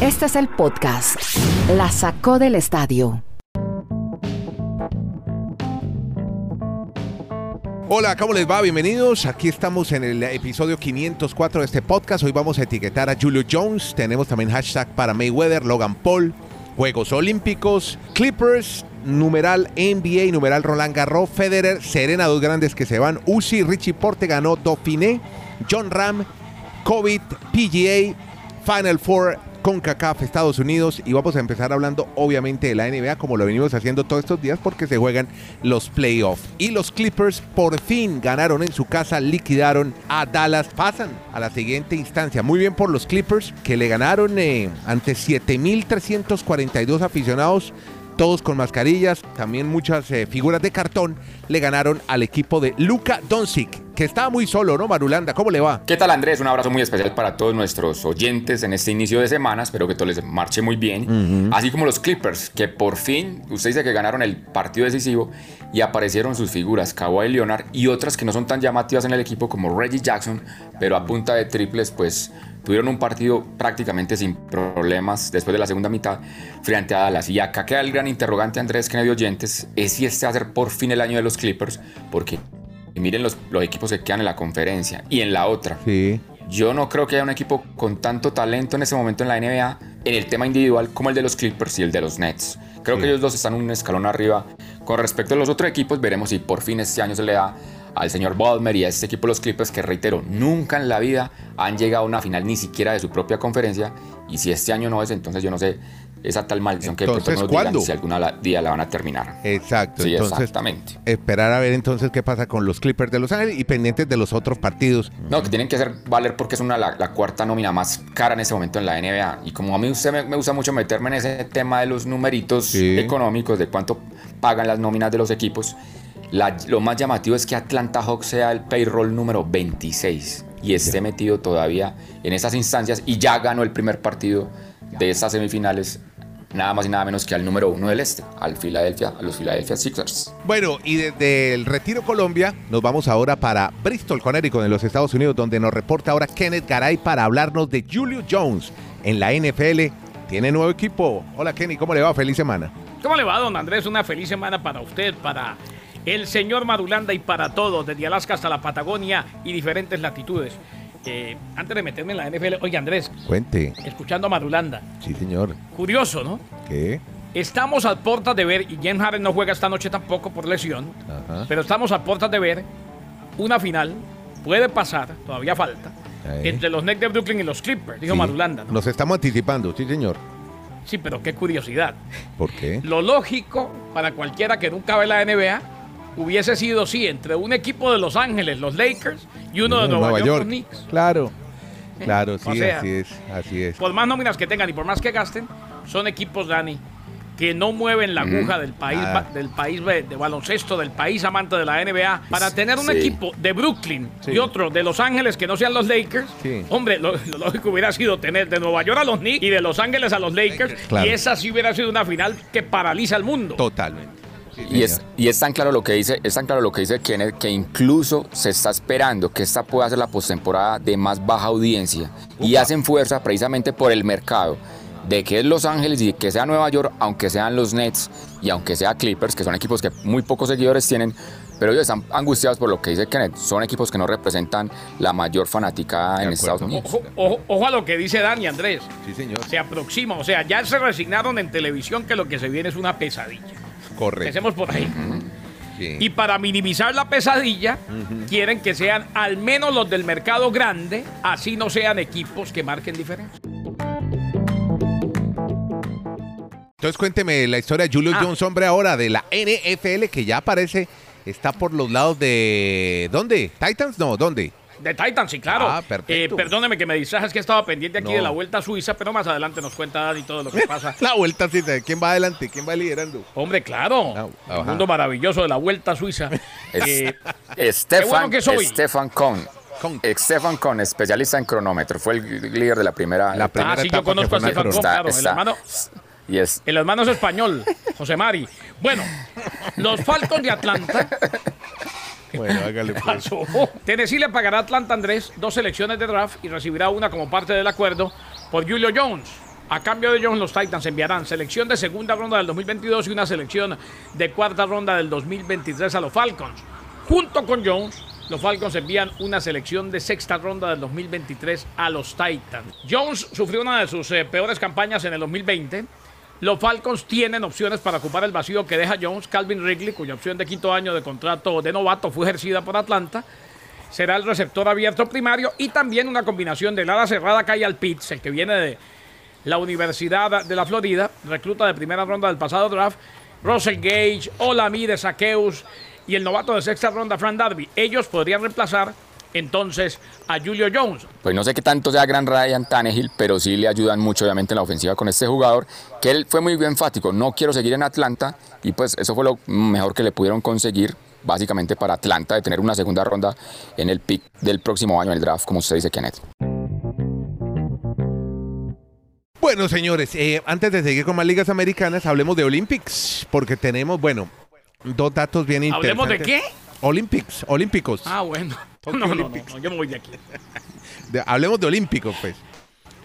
Este es el podcast. La sacó del estadio. Hola, ¿cómo les va? Bienvenidos. Aquí estamos en el episodio 504 de este podcast. Hoy vamos a etiquetar a Julio Jones. Tenemos también hashtag para Mayweather, Logan Paul, Juegos Olímpicos, Clippers, numeral NBA, numeral Roland Garros, Federer, Serena, dos grandes que se van, Uzi, Richie Porte ganó Dauphiné, John Ram, COVID, PGA, Final Four, CONCACAF, Estados Unidos y vamos a empezar hablando obviamente de la NBA como lo venimos haciendo todos estos días porque se juegan los playoffs. Y los Clippers por fin ganaron en su casa, liquidaron a Dallas, pasan a la siguiente instancia. Muy bien por los Clippers que le ganaron eh, ante 7.342 aficionados todos con mascarillas, también muchas eh, figuras de cartón, le ganaron al equipo de Luka Doncic, que estaba muy solo, ¿no, Marulanda? ¿Cómo le va? ¿Qué tal, Andrés? Un abrazo muy especial para todos nuestros oyentes en este inicio de semana. Espero que todo les marche muy bien. Así como los Clippers, que por fin, usted dice que ganaron el partido decisivo y aparecieron sus figuras, Kawhi Leonard y otras que no son tan llamativas en el equipo como Reggie Jackson, pero a punta de triples, pues tuvieron un partido prácticamente sin problemas después de la segunda mitad frente a Dallas. Y acá queda el gran interrogante, Andrés Kennedy Oyentes, es si este va a ser por fin el año de los Clippers, porque miren los, los equipos que quedan en la conferencia y en la otra. Sí. Yo no creo que haya un equipo con tanto talento en ese momento en la NBA en el tema individual como el de los Clippers y el de los Nets. Creo Sí. que ellos dos están un escalón arriba. Con respecto a los otros equipos, veremos si por fin este año se le da al señor Ballmer y a este equipo los Clippers que reitero, nunca en la vida han llegado a una final ni siquiera de su propia conferencia y si este año no es, entonces yo no sé esa tal maldición que de pronto Entonces, nos digan ¿cuándo? si alguna la- día la van a terminar. Exacto. Sí, entonces, exactamente. esperar a ver entonces qué pasa con los Clippers de Los Ángeles y pendientes de los otros partidos. No, que tienen que hacer valer porque es una, la, la cuarta nómina más cara en ese momento en la NBA. Y como a mí usted me, me gusta mucho meterme en ese tema de los numeritos Sí. económicos, de cuánto pagan las nóminas de los equipos, la- lo más llamativo es que Atlanta Hawks sea el payroll número 26 y esté metido todavía en esas instancias y ya ganó el primer partido de estas semifinales. Nada más y nada menos que al número uno del este, al Philadelphia, a los Philadelphia Sixers. Bueno, y desde el Retiro Colombia nos vamos ahora para Bristol, Connecticut, en los Estados Unidos, donde nos reporta ahora Kenneth Garay para hablarnos de Julio Jones en la NFL. Tiene nuevo equipo. Hola Kenny, ¿cómo le va? Feliz semana. ¿Cómo le va, don Andrés? Una feliz semana para usted, para el señor Marulanda y para todos, desde Alaska hasta la Patagonia y diferentes latitudes. Eh, antes de meterme en la NFL, oye Andrés, Cuente. escuchando a Marulanda, Sí, señor. curioso, ¿no? ¿Qué? Estamos a puertas de ver, y Jen Harden no juega esta noche tampoco por lesión, Ajá. pero estamos a puertas de ver una final, puede pasar, todavía falta, Ahí. entre los Nets de Brooklyn y los Clippers, dijo Sí. Marulanda. ¿no? Nos estamos anticipando, sí, señor. Sí, pero qué curiosidad. ¿Por qué? Lo lógico para cualquiera que nunca ve la NBA hubiese sido, sí, entre un equipo de Los Ángeles, los Lakers, y uno de Nueva, York, los Knicks. Claro. Claro, sí, O sea, así es, así es. Por más nóminas que tengan y por más que gasten, son equipos, Dani, que no mueven la aguja del país, ba- del país de, de baloncesto, del país amante de la NBA. Para tener un Sí. equipo de Brooklyn Sí. y otro de Los Ángeles que no sean los Lakers, Sí. hombre, lo, lo lógico hubiera sido tener de Nueva York a los Knicks y de Los Ángeles a los Lakers. Claro. Y esa sí hubiera sido una final que paraliza al mundo. Totalmente. Sí, Y es, y es tan claro lo que dice, es tan claro lo que dice Kenneth que incluso se está esperando que esta pueda ser la postemporada de más baja audiencia y hacen fuerza precisamente por el mercado de que es Los Ángeles y que sea Nueva York, aunque sean los Nets y aunque sea Clippers, que son equipos que muy pocos seguidores tienen, pero ellos están angustiados por lo que dice Kenneth, son equipos que no representan la mayor fanaticada De en. Estados Unidos. Ojo, ojo- ojo a lo que dice Dani Andrés. Sí, señor. Se aproxima, o sea, ya se resignaron en televisión que lo que se viene es una pesadilla. Correcto. Empecemos por ahí. Sí. Y para minimizar la pesadilla, quieren que sean al menos los del mercado grande, así no sean equipos que marquen diferencia. Entonces cuénteme la historia de Julio Ah. Jones, hombre, ahora de la NFL, que ya aparece, está por los lados de... ¿Dónde? ¿Titans? No, ¿dónde? De Titans, sí, claro. Ah, perfecto. Eh, perdóneme que me distrajes que estaba pendiente aquí No. de la Vuelta a Suiza, pero más adelante nos cuenta Dani todo lo que pasa. La vuelta, sí, ¿quién va adelante? ¿Quién va liderando? Hombre, claro. El mundo maravilloso de la Vuelta a Suiza. Es- Eh, Estefan, bueno que soy. Estefan Kohn. Kohn. Estefan Kohn, especialista en cronómetro, fue el líder de la primera La primera ah, sí, yo conozco a fue Stefan Macron. Kohn, claro. El hermano, Y es el hermano es español, José Mari. Bueno, los Falcons de Atlanta Bueno, hágale pues. Tennessee le pagará a Atlanta Andrés dos selecciones de draft y recibirá una como parte del acuerdo por Julio Jones. A cambio de Jones, los Titans enviarán selección de segunda ronda del 2022 y una selección de cuarta ronda del 2023 a los Falcons. Junto con Jones, los Falcons envían una selección de sexta ronda del 2023 a los Titans. Jones sufrió una de sus eh, peores campañas en el 2020. Los Falcons tienen opciones para ocupar el vacío que deja Jones. Calvin Wrigley, cuya opción de quinto año de contrato de novato fue ejercida por Atlanta, será el receptor abierto primario y también una combinación de ala cerrada Kyle Pitts, el que viene de la Universidad de la Florida, recluta de primera ronda del pasado draft, Russell Gage, Olami de Saqueus y el novato de sexta ronda, Fran Darby. Ellos podrían reemplazar entonces a Julio Jones. Pues no sé qué tanto sea gran Ryan Tannehill, pero sí le ayudan mucho obviamente en la ofensiva con este jugador, que él fue muy enfático, no quiero seguir en Atlanta y pues eso fue lo mejor que le pudieron conseguir básicamente para Atlanta de tener una segunda ronda en el pick del próximo año en el draft, como usted dice, Kenneth. Bueno, señores, eh, antes de seguir con más ligas americanas, hablemos de Olympics, porque tenemos, bueno, dos datos bien interesantes. ¿Hablemos de qué? Olympics, olímpicos. Ah, bueno. No, no, no, no, yo me voy de aquí. De- hablemos de olímpicos, pues.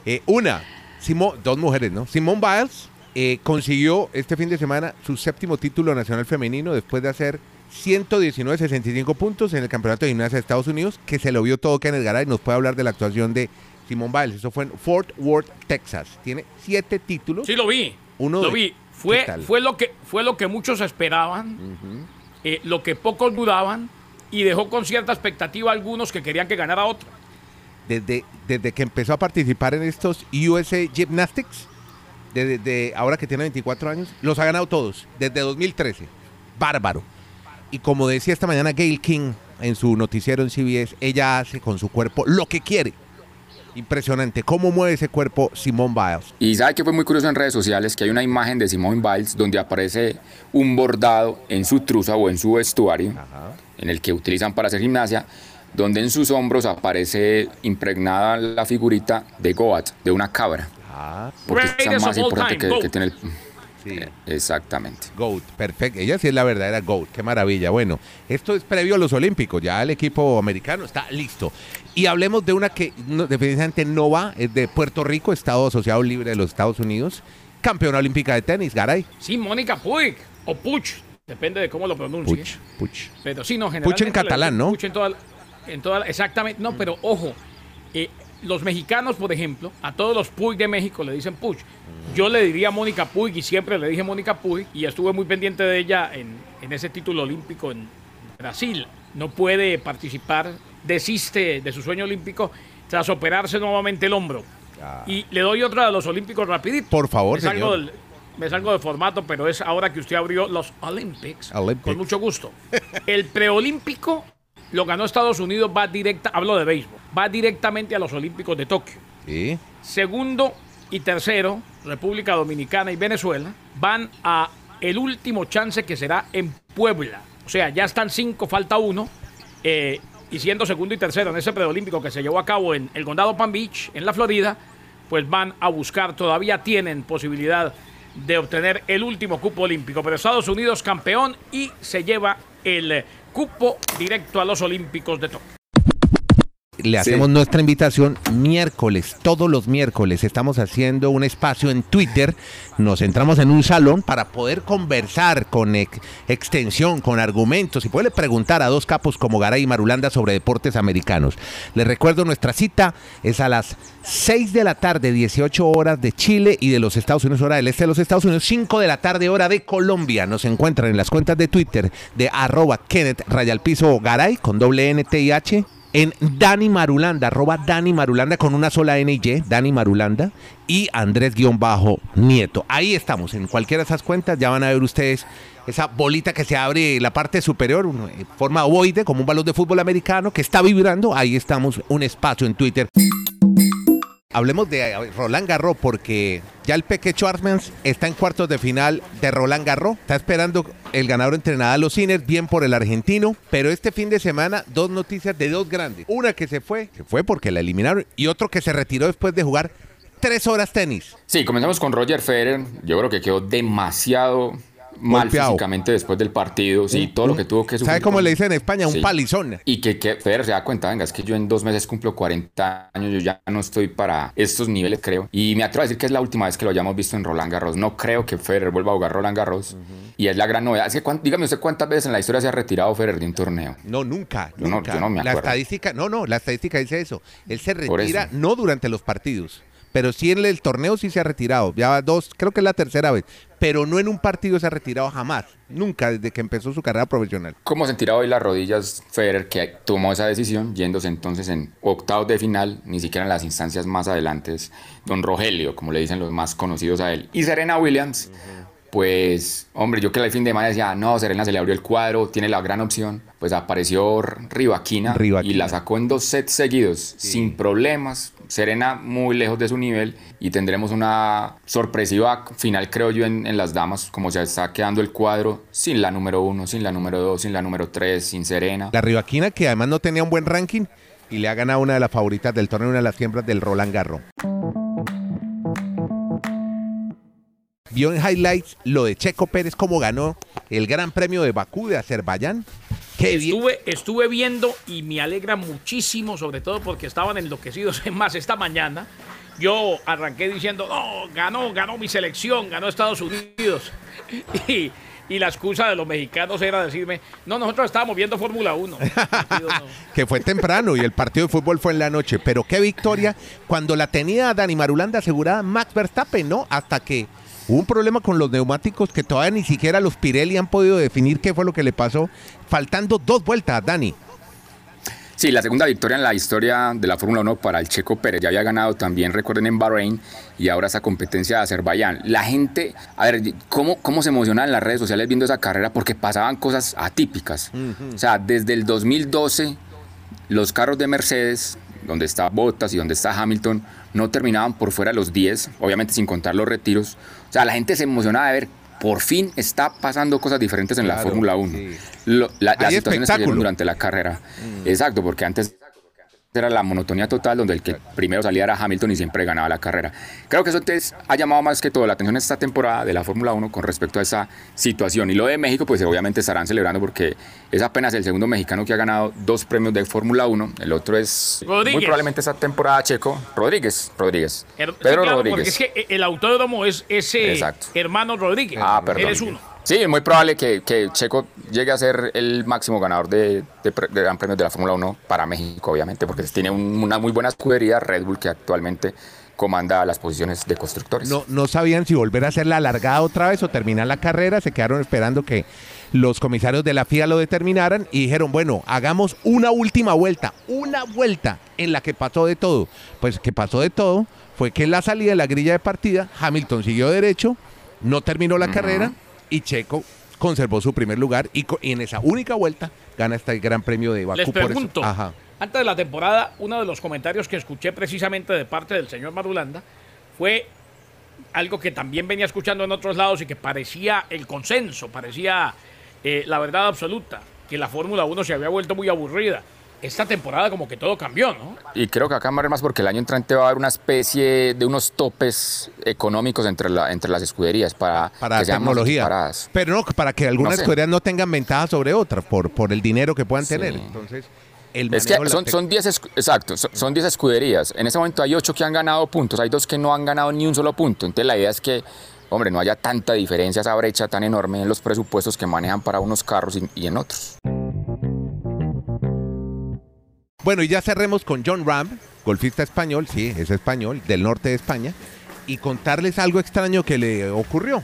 Eh, una, Simo- dos mujeres, ¿no? Simone Biles eh, consiguió este fin de semana su séptimo título nacional femenino después de hacer 119.65 puntos en el Campeonato de Gimnasia de Estados Unidos, que se lo vio todo Kenneth Garay. Nos puede hablar de la actuación de Simone Biles. Eso fue en Fort Worth, Texas. Tiene siete títulos. Sí, lo vi. Uno lo de- vi. ¿Qué Fue, fue, lo que, fue lo que muchos esperaban, eh, lo que pocos dudaban y dejó con cierta expectativa a algunos que querían que ganara otro. desde, desde que empezó a participar en estos USA Gymnastics, desde, desde ahora que tiene 24 años, los ha ganado todos, desde 2013. Bárbaro. Y como decía esta mañana Gail King en su noticiero en CBS, ella hace con su cuerpo lo que quiere. Impresionante. ¿Cómo mueve ese cuerpo Simone Biles? Y sabe que fue muy curioso en redes sociales que hay una imagen de Simone Biles donde aparece un bordado en su truza o en su vestuario, en el que utilizan para hacer gimnasia, donde en sus hombros aparece impregnada la figurita de Goat, de una cabra. Ah, Porque es más importante que, tiene el... sí. Exactamente. GOAT, perfecto. Ella sí es la verdadera GOAT. Qué maravilla. Bueno, esto es previo a los Olímpicos. Ya el equipo americano está listo. Y hablemos de una que no- definitivamente no va, es de Puerto Rico, Estado Asociado Libre de los Estados Unidos. Campeona olímpica de tenis, Garay. Sí, Mónica Puig o Puch, depende de cómo lo pronuncie. Puch, puch. Pero sí, no, generalmente. en le catalán, ¿no? Puch en toda, en toda exactamente. No, pero ojo, eh, los mexicanos, por ejemplo, a todos los Puig de México le dicen Puch. Yo le diría Mónica Puig y siempre le dije Mónica Puig y estuve muy pendiente de ella en, en ese título olímpico en Brasil. No puede participar, desiste de su sueño olímpico tras operarse nuevamente el hombro. Y le doy otra de los olímpicos rapidito. Por favor, señor. del, me salgo de formato, pero es ahora que usted abrió los Olympics. Olympics. Con mucho gusto. El preolímpico lo ganó Estados Unidos, va directa, hablo de béisbol, va directamente a los Olímpicos de Tokio. Sí. Segundo y tercero, República Dominicana y Venezuela, van a el último chance que será en Puebla. O sea, ya están cinco, falta uno. eh, y siendo segundo y tercero en ese preolímpico que se llevó a cabo en el condado Palm Beach, en la Florida, pues van a buscar, todavía tienen posibilidad de obtener el último cupo olímpico. Pero Estados Unidos campeón y se lleva el cupo directo a los Olímpicos de Tokio. Le hacemos nuestra invitación miércoles, todos los miércoles. Estamos haciendo un espacio en Twitter. Nos entramos en un salón para poder conversar con ex- extensión, con argumentos y poderle preguntar a dos capos como Garay y Marulanda sobre deportes americanos. Les recuerdo, nuestra cita es a las 6 de la tarde, 18 horas de Chile y de los Estados Unidos, hora del este de los Estados Unidos, 5 de la tarde, hora de Colombia. Nos encuentran en las cuentas de Twitter de arroba Kenneth Rayalpizo Garay con doble N, T y H en Dani Marulanda, arroba Dani Marulanda con una sola N y Y, Dani Marulanda, y Andrés-Nieto. Ahí estamos, en cualquiera de esas cuentas ya van a ver ustedes esa bolita que se abre la parte superior, en forma ovoide, como un balón de fútbol americano que está vibrando. Ahí estamos, un espacio en Twitter. Hablemos de eh, Roland Garros porque ya el Peque Schwarzmans está en cuartos de final de Roland Garros. Está esperando el ganador entre Nadal los Sinner, bien por el argentino. Pero este fin de semana, dos noticias de dos grandes. Una que se fue, se fue porque la eliminaron, y otro que se retiró después de jugar tres horas tenis. Sí, comenzamos con Roger Federer. Yo creo que quedó demasiado mal Golpeado. físicamente después del partido, sí, todo lo que tuvo que sufrir. ¿Sabe cómo le dicen en España? Un Sí. palizón. Y que, que Federer se da cuenta, venga, es que yo en dos meses cumplo 40 años, yo ya no estoy para estos niveles, creo. Y me atrevo a decir que es la última vez que lo hayamos visto en Roland Garros. No creo que Federer vuelva a jugar Roland Garros. Y es la gran novedad. Es que, dígame usted cuántas veces en la historia se ha retirado Federer de un torneo. No, nunca. Yo no- yo no me La acuerdo. estadística, no, no, la estadística dice eso. Él se retira no durante los partidos, pero sí en el torneo sí se ha retirado. Ya va dos, creo que es la tercera vez, pero no en un partido se ha retirado jamás. Nunca desde que empezó su carrera profesional. ¿Cómo sentirá hoy las rodillas Federer que tomó esa decisión yéndose entonces en octavos de final, ni siquiera en las instancias más adelantes? Don Rogelio, como le dicen los más conocidos a él. Y Serena Williams, pues, hombre, yo que el fin de semana decía, no, Serena se le abrió el cuadro, tiene la gran opción. Pues apareció Rivaquina, y la sacó en dos sets seguidos, sin problemas. Serena muy lejos de su nivel y tendremos una sorpresiva final, creo yo, en, en las damas, como se está quedando el cuadro sin la número uno, sin la número dos, sin la número tres, sin Serena. La Rivaquina, que además no tenía un buen ranking y le ha ganado una de las favoritas del torneo, una de las siembras del Roland Garros. Vio en highlights lo de Checo Pérez, cómo ganó el Gran Premio de Bakú de Azerbaiyán. Qué bien. Estuve, viendo y me alegra muchísimo, sobre todo porque estaban enloquecidos. Es más, esta mañana yo arranqué diciendo, no, ganó, ganó mi selección, ganó Estados Unidos. Y, y la excusa de los mexicanos era decirme, no, nosotros estábamos viendo Fórmula 1. El partido no. que fue temprano y el partido de fútbol fue en la noche. Pero qué victoria cuando la tenía Dani Marulanda asegurada Max Verstappen, ¿no? Hasta que hubo un problema con los neumáticos que todavía ni siquiera los Pirelli han podido definir qué fue lo que le pasó, faltando dos vueltas, Dani. Sí, la segunda victoria en la historia de la Fórmula 1 para el Checo Pérez. Ya había ganado también, recuerden, en Bahrein y ahora esa competencia de Azerbaiyán. La gente, a ver, ¿cómo, cómo se emocionaba en las redes sociales viendo esa carrera? Porque pasaban cosas atípicas. O sea, desde el 2012, los carros de Mercedes, donde está Bottas y donde está Hamilton, no terminaban por fuera de los 10, obviamente sin contar los retiros. O sea, la gente se emocionaba de ver. Por fin está pasando cosas diferentes en la Claro, Fórmula 1. sí. Lo- la- las situaciones que durante la carrera. Exacto, porque antes era la monotonía total donde el que primero salía era Hamilton y siempre ganaba la carrera. Creo que eso entonces ha llamado más que todo la atención esta temporada de la Fórmula 1 con respecto a esa situación. Y lo de México, pues obviamente estarán celebrando porque es apenas el segundo mexicano que ha ganado dos premios de Fórmula 1. El otro es Rodríguez. muy probablemente esta temporada checo. Rodríguez, Rodríguez. Sí, Pedro claro, Rodríguez. Porque es que el autódromo es ese Exacto. hermano Rodríguez. Ah, perdón. Él es uno. Sí, es muy probable que, que Checo llegue a ser el máximo ganador de, de de Gran Premios de la Fórmula 1 para México, obviamente, porque tiene un- una muy buena escudería, Red Bull, que actualmente comanda las posiciones de constructores. No, no sabían si volver a hacer la alargada otra vez o terminar la carrera. Se quedaron esperando que los comisarios de la FIA lo determinaran y dijeron, bueno, hagamos una última vuelta, una vuelta en la que pasó de todo. Pues que pasó de todo fue que en la salida de la grilla de partida, Hamilton siguió derecho, no terminó la carrera y Checo conservó su primer lugar y, co- y en esa única vuelta gana este gran premio de Bakú. Les por eso- pregunto, Ajá. antes de la temporada, uno de los comentarios que escuché precisamente de parte del señor Marulanda fue algo que también venía escuchando en otros lados y que parecía el consenso, parecía eh, la verdad absoluta, que la Fórmula 1 se había vuelto muy aburrida. Esta temporada como que todo cambió, ¿no? Y creo que acá más más porque el año entrante va a haber una especie de unos topes económicos entre, la, entre las escuderías para, para que sean más tecnología. Pero no, para que algunas No sé. escuderías no tengan ventaja sobre otras por, por el dinero que puedan Sí. tener. Entonces, el Es que son, son 10 escu- exacto, son- son 10 escuderías. En ese momento hay 8 que han ganado puntos, hay 2 que no han ganado ni un solo punto. Entonces la idea es que, hombre, no haya tanta diferencia, esa brecha tan enorme en los presupuestos que manejan para unos carros y, y en otros. Bueno, y ya cerremos con John Ram, golfista español, sí, es español, del norte de España, y contarles algo extraño que le ocurrió.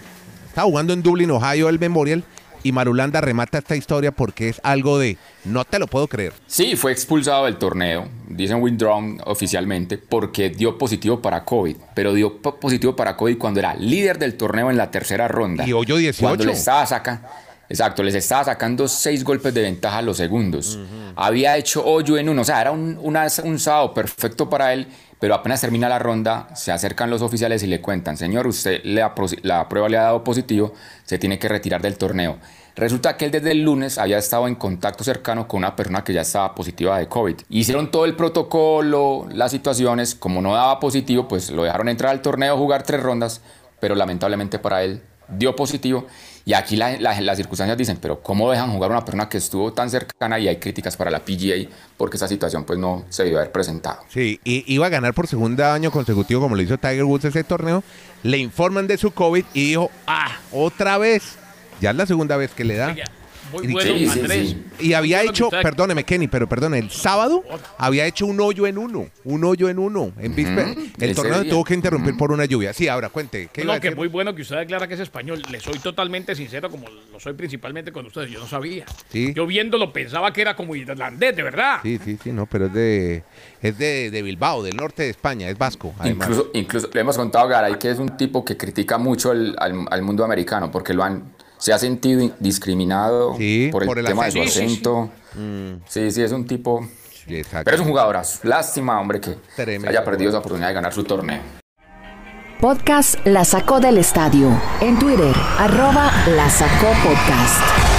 Estaba jugando en Dublin, Ohio, el Memorial, y Marulanda remata esta historia porque es algo de no te lo puedo creer. Sí, fue expulsado del torneo, dicen withdrawn oficialmente, porque dio positivo para COVID, pero dio po- positivo para COVID cuando era líder del torneo en la tercera ronda. Y hoyo 18. Cuando le estaba sacando, exacto, les estaba sacando seis golpes de ventaja a los segundos. Había hecho hoyo en uno, o sea, era un, una- un sábado perfecto para él, pero apenas termina la ronda, se acercan los oficiales y le cuentan, señor, usted prosi- la prueba le ha dado positivo, se tiene que retirar del torneo. Resulta que él desde el lunes había estado en contacto cercano con una persona que ya estaba positiva de COVID. Hicieron todo el protocolo, las situaciones, como no daba positivo, pues lo dejaron entrar al torneo, jugar tres rondas, pero lamentablemente para él dio positivo. Y aquí la- la- las circunstancias dicen, pero ¿cómo dejan jugar a una persona que estuvo tan cercana? Y hay críticas para la PGA porque esa situación pues no se debió haber presentado. Sí, y iba a ganar por segundo año consecutivo como lo hizo Tiger Woods ese torneo. Le informan de su COVID y dijo, ah, otra vez. Ya es la segunda vez que le da. Muy Y- bueno, Andrés. sí. Y había hecho, perdóneme Kenny, pero perdone, el sábado había hecho un hoyo en uno, un hoyo en uno, en víspera. El ese torneo tuvo que interrumpir por una lluvia. Sí, ahora cuente. ¿qué iba a No, que decir? muy bueno que usted aclara que es español. Le soy totalmente sincero, como lo soy principalmente con ustedes. Yo no sabía. Sí. Yo viéndolo pensaba que era como irlandés, de verdad. Sí, sí, sí, no, pero es de es de, de Bilbao, del norte de España, es vasco, además. Incluso, incluso le hemos contado a Garay que es un tipo que critica mucho el- al, al mundo americano porque lo han, se ha sentido discriminado Sí, por el, por el tema de su acento. Sí, sí, es un tipo. Sí. Pero es un jugadorazo. Lástima, hombre, que Tremendo haya perdido esa jugador. oportunidad de ganar su torneo. Podcast La Sacó del Estadio. En Twitter, arroba La Sacó Podcast.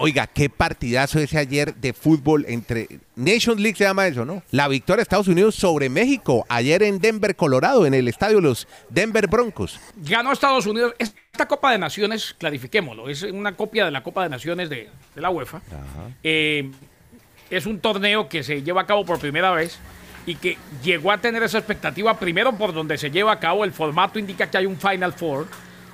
Oiga, qué partidazo ese ayer de fútbol entre Nations League se llama eso, ¿no? La victoria de Estados Unidos sobre México ayer en Denver, Colorado, en el estadio de los Denver Broncos. Ganó Estados Unidos. Esta Copa de Naciones, clarifiquémoslo, es una copia de la Copa de Naciones de, de la UEFA. Eh, es un torneo que se lleva a cabo por primera vez y que llegó a tener esa expectativa primero por donde se lleva a cabo. El formato indica que hay un Final Four,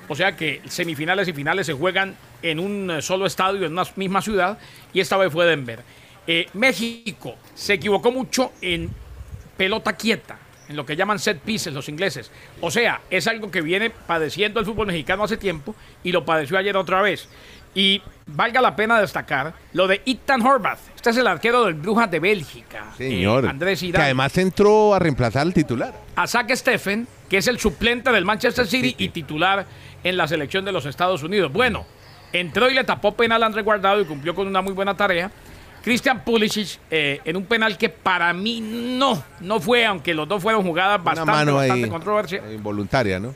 o sea que semifinales y finales se juegan en un eh, solo estadio, en una misma ciudad, y esta vez fue Denver. Eh, México se equivocó mucho en pelota quieta, en lo que llaman set pieces los ingleses. O sea, es algo que viene padeciendo el fútbol mexicano hace tiempo y lo padeció ayer otra vez. Y valga la pena destacar lo de Ethan Horvath. Este es el arquero del Brujas de Bélgica. Señor. eh, Andrés que Irán. además entró a reemplazar al titular. A Zach Steffen, que es el suplente del Manchester City y titular en la selección de los Estados Unidos. Bueno, entró y le tapó penal a André Guardado y cumplió con una muy buena tarea. Christian Pulisic eh, en un penal que para mí no, no fue, aunque los dos fueron jugadas Una bastante, mano bastante ahí controversia- eh, involuntaria, ¿no?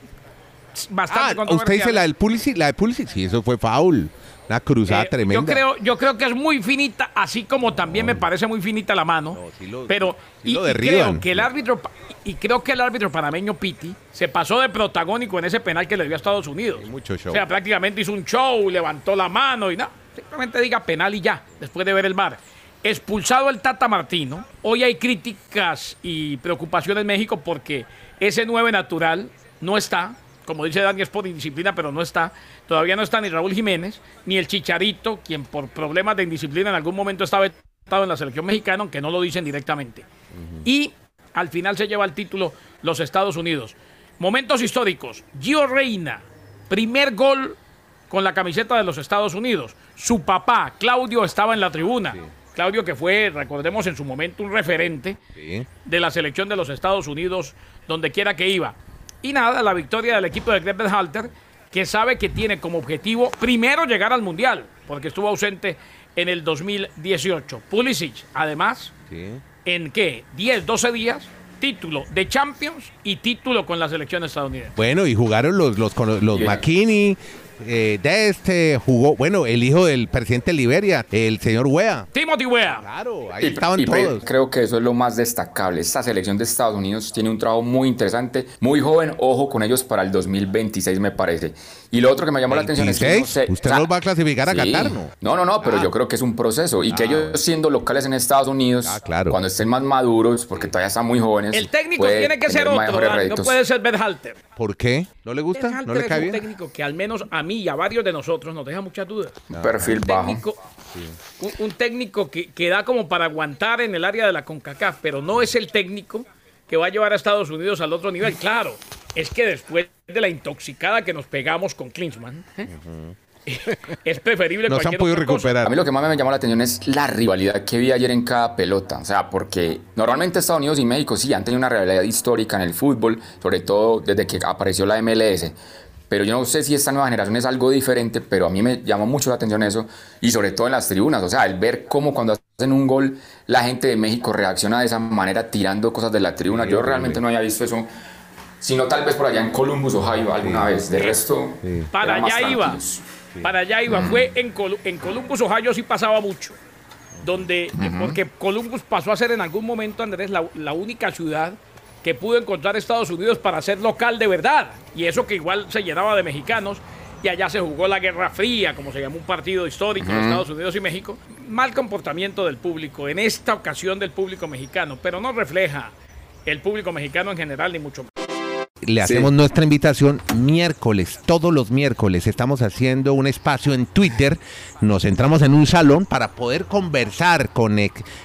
bastante Ah, usted dice la controversiales. del Pulisic, la de Pulisic, sí, eso fue foul. Una cruzada Eh, tremenda. Yo creo, yo creo que es muy finita, así como también me parece muy finita la mano. No, sí lo- pero sí y, lo y creo que el árbitro y creo que el árbitro panameño Piti se pasó de protagónico en ese penal que le dio a Estados Unidos. Sí, mucho show. O sea, prácticamente hizo un show, levantó la mano y nada. Simplemente diga penal y ya, después de ver el mar. Expulsado el Tata Martino. Hoy hay críticas y preocupaciones en México porque ese 9 natural no está. Como dice Dani, es por indisciplina, pero no está. Todavía no está ni Raúl Jiménez, ni el Chicharito, quien por problemas de indisciplina en algún momento estaba vetado en la selección mexicana, aunque no lo dicen directamente. Y al final se lleva el título los Estados Unidos. Momentos históricos. Gio Reina, primer gol con la camiseta de los Estados Unidos. Su papá, Claudio, estaba en la tribuna. Claudio que fue, recordemos en su momento, un referente Sí. de la selección de los Estados Unidos, donde quiera que iba. Y nada, la victoria del equipo de Greg Halter, que sabe que tiene como objetivo primero llegar al Mundial, porque estuvo ausente en el 2018. Pulisic, además, Sí. ¿en qué? 10, 12 días, título de Champions y título con la selección estadounidense. Bueno, y jugaron los, los, con- los Bien. McKinney, eh, de este, jugó, bueno, el hijo del presidente de Liberia, el señor Wea. Timothy Weah. Claro, ahí Y- estaban y todos. Creo que eso es lo más destacable. Esta selección de Estados Unidos tiene un trabajo muy interesante, muy joven. Ojo con ellos para el 2026, me parece. Y lo otro que me llamó la atención es que. 26, usted los va a clasificar a sí. Qatar, ¿no? No, no, no, pero Ah. yo creo que es un proceso. Y que ellos siendo locales en Estados Unidos, Ah, claro. cuando estén más maduros, porque todavía están muy jóvenes. El técnico puede tiene que ser otro, no puede ser Berhalter. ¿Por qué? ¿No le gusta? Berhalter ¿No le es cae un bien? técnico que al menos a mí y a varios de nosotros nos deja muchas dudas. Un perfil un bajo. técnico, un, un técnico que, que da como para aguantar en el área de la CONCACAF, pero no es el técnico que va a llevar a Estados Unidos al otro nivel. Claro, es que después de la intoxicada que nos pegamos con Klinsmann, ¿eh? es preferible No se han cualquier podido otra cosa. recuperar. A mí lo que más me llamó la atención es la rivalidad que vi ayer en cada pelota. O sea, porque normalmente Estados Unidos y México sí han tenido una rivalidad histórica en el fútbol, sobre todo desde que apareció la MLS. Pero yo no sé si esta nueva generación es algo diferente, pero a mí me llamó mucho la atención eso, y sobre todo en las tribunas. O sea, el ver cómo cuando hacen un gol, la gente de México reacciona de esa manera tirando cosas de la tribuna. Yo realmente no había visto eso, sino tal vez por allá en Columbus, Ohio, alguna vez. De resto, Para eran más allá iba. Para allá iba. Fue en, Colu- en Columbus, Ohio, sí pasaba mucho. donde, porque Columbus pasó a ser en algún momento, Andrés, la, la única ciudad que pudo encontrar Estados Unidos para ser local de verdad. Y eso que igual se llenaba de mexicanos. Y allá se jugó la Guerra Fría, como se llamó un partido histórico en Estados Unidos y México. Mal comportamiento del público, en esta ocasión del público mexicano, pero no refleja el público mexicano en general, ni mucho más le hacemos nuestra invitación miércoles, todos los miércoles. Estamos haciendo un espacio en Twitter. Nos entramos en un salón para poder conversar con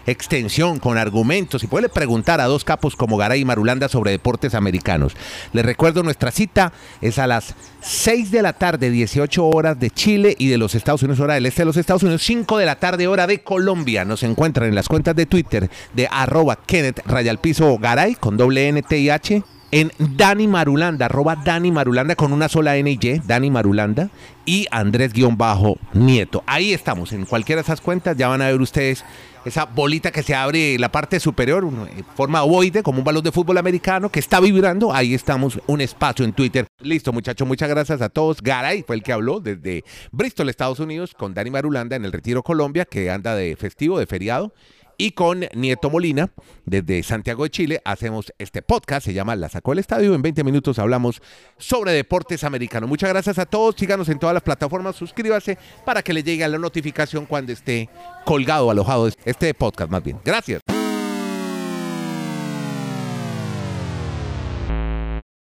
extensión, con argumentos y poderle preguntar a dos capos como Garay y Marulanda sobre deportes americanos. Les recuerdo nuestra cita es a las 6 de la tarde, 18 horas de Chile y de los Estados Unidos, hora del este de los Estados Unidos, 5 de la tarde, hora de Colombia. Nos encuentran en las cuentas de Twitter de arroba Kenneth Rayalpizo Garay con doble N T H en Dani Marulanda, arroba Dani Marulanda con una sola N y Y, Dani Marulanda, y Andrés-Nieto. Ahí estamos, en cualquiera de esas cuentas ya van a ver ustedes esa bolita que se abre la parte superior, en forma ovoide, como un balón de fútbol americano que está vibrando. Ahí estamos, un espacio en Twitter. Listo, muchachos, muchas gracias a todos. Garay fue el que habló desde Bristol, Estados Unidos, con Dani Marulanda en el Retiro Colombia, que anda de festivo, de feriado. Y con Nieto Molina, desde Santiago de Chile, hacemos este podcast, se llama La Sacó el Estadio. En 20 minutos hablamos sobre deportes americanos. Muchas gracias a todos, síganos en todas las plataformas, suscríbase para que le llegue la notificación cuando esté colgado, alojado este podcast más bien. Gracias.